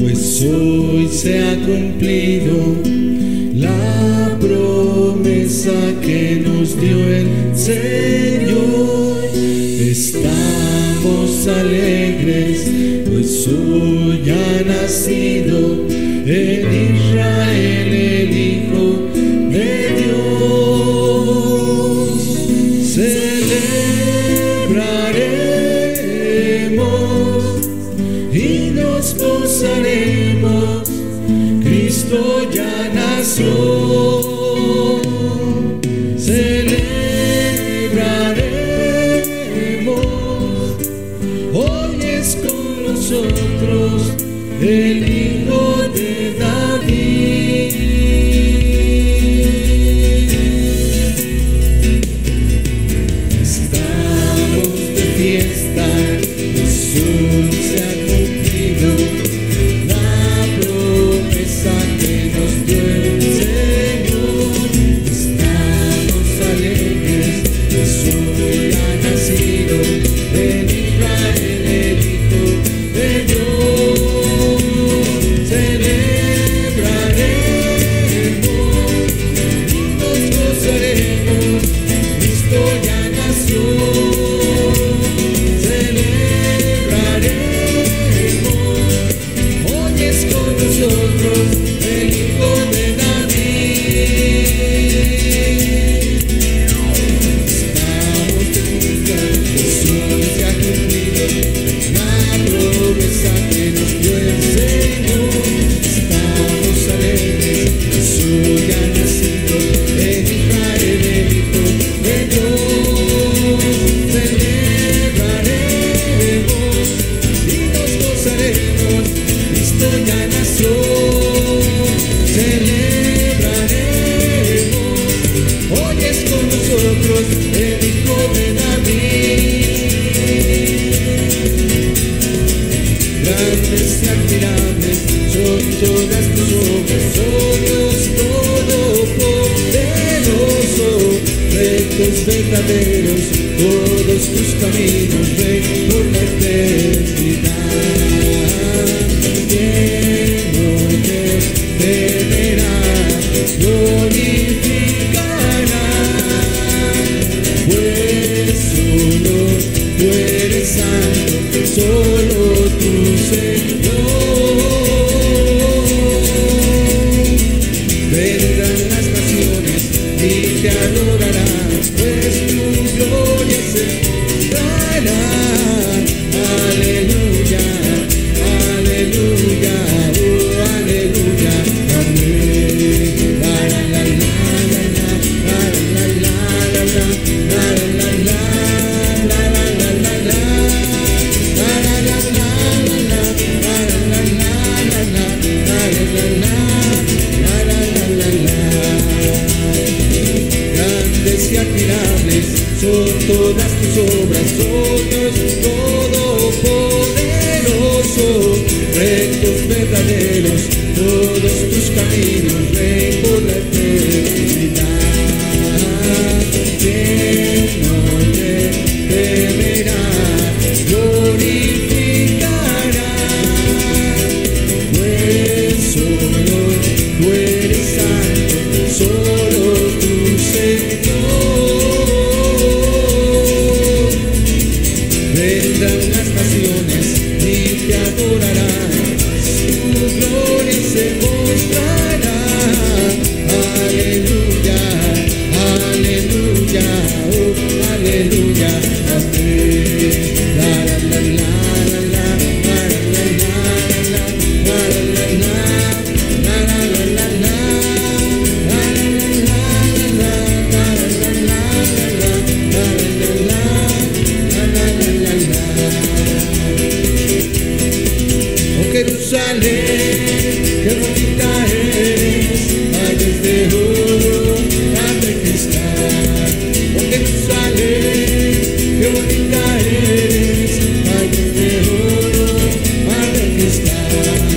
pues hoy se ha cumplido la promesa que nos dio el Señor. Estamos alegres, pues hoy ha nacido el Cristo ya nació. El hijo de David. Grandes y admirables son todas tus obras, oh Dios todopoderoso, rectos verdaderos todos tus caminos. pues tu gloria se dará. Thank you.